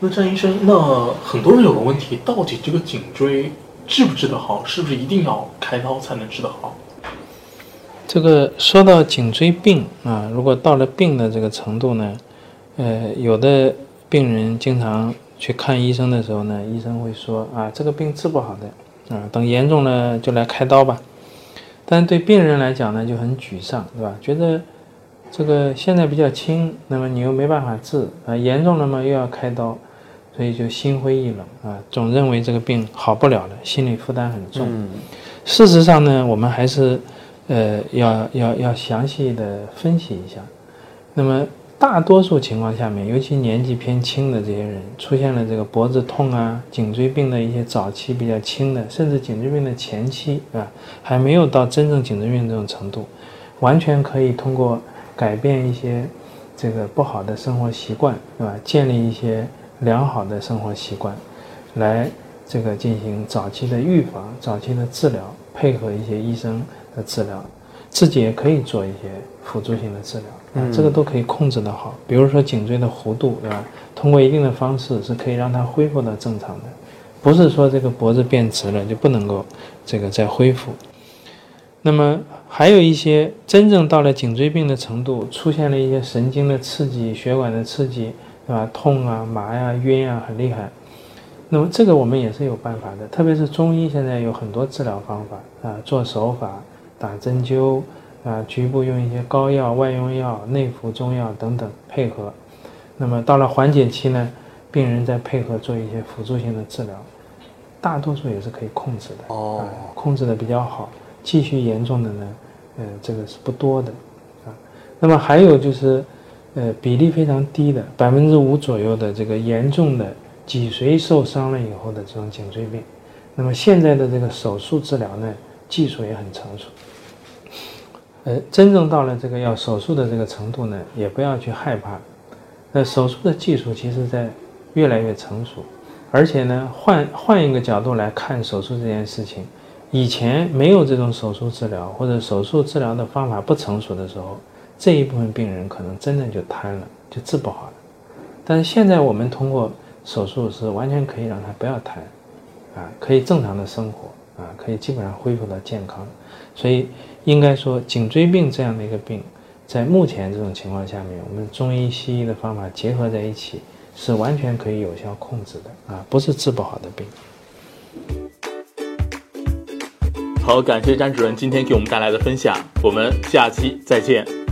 那张医生，那很多人有个问题，到底这个颈椎治不治得好？是不是一定要开刀才能治得好？这个说到颈椎病啊，如果到了病的这个程度呢，呃，有的病人经常去看医生的时候呢，医生会说啊，这个病治不好的，啊，等严重了就来开刀吧。但对病人来讲呢，就很沮丧，对吧？觉得这个现在比较轻，那么你又没办法治啊，严重了嘛又要开刀，所以就心灰意冷啊，总认为这个病好不了了，心理负担很重。事实上呢，我们还是呃要要要详细的分析一下。那么大多数情况下面，尤其年纪偏轻的这些人，出现了这个脖子痛啊、颈椎病的一些早期比较轻的，甚至颈椎病的前期啊，还没有到真正颈椎病这种程度，完全可以通过改变一些这个不好的生活习惯，对吧？建立一些良好的生活习惯，来这个进行早期的预防、早期的治疗，配合一些医生的治疗，自己也可以做一些辅助性的治疗，啊，这个都可以控制得好。比如说颈椎的弧度，对吧？通过一定的方式是可以让它恢复到正常的，不是说这个脖子变直了就不能够这个再恢复。那么还有一些真正到了颈椎病的程度，出现了一些神经的刺激、血管的刺激，对吧？痛啊、麻呀、晕啊，很厉害。那么这个我们也是有办法的，特别是中医现在有很多治疗方法啊，做手法、打针灸啊，局部用一些膏药、外用药、内服中药等等配合。那么到了缓解期呢，病人再配合做一些辅助性的治疗，大多数也是可以控制的。哦控制的比较好。继续严重的呢，呃，这个是不多的啊。那么还有就是，呃，比例非常低的，百分之五左右的这个严重的脊髓受伤了以后的这种颈椎病。那么现在的这个手术治疗呢，技术也很成熟。呃，真正到了这个要手术的这个程度呢，也不要去害怕。那手术的技术其实在越来越成熟，而且呢，换换一个角度来看手术这件事情，以前没有这种手术治疗或者手术治疗的方法不成熟的时候，这一部分病人可能真的就瘫了，就治不好了。但是现在我们通过手术是完全可以让他不要瘫，啊，可以正常的生活，啊，可以基本上恢复到健康。所以应该说，颈椎病这样的一个病，在目前这种情况下面，我们中医西医的方法结合在一起，是完全可以有效控制的啊，不是治不好的病。好，感谢张主任今天给我们带来的分享，我们下期再见。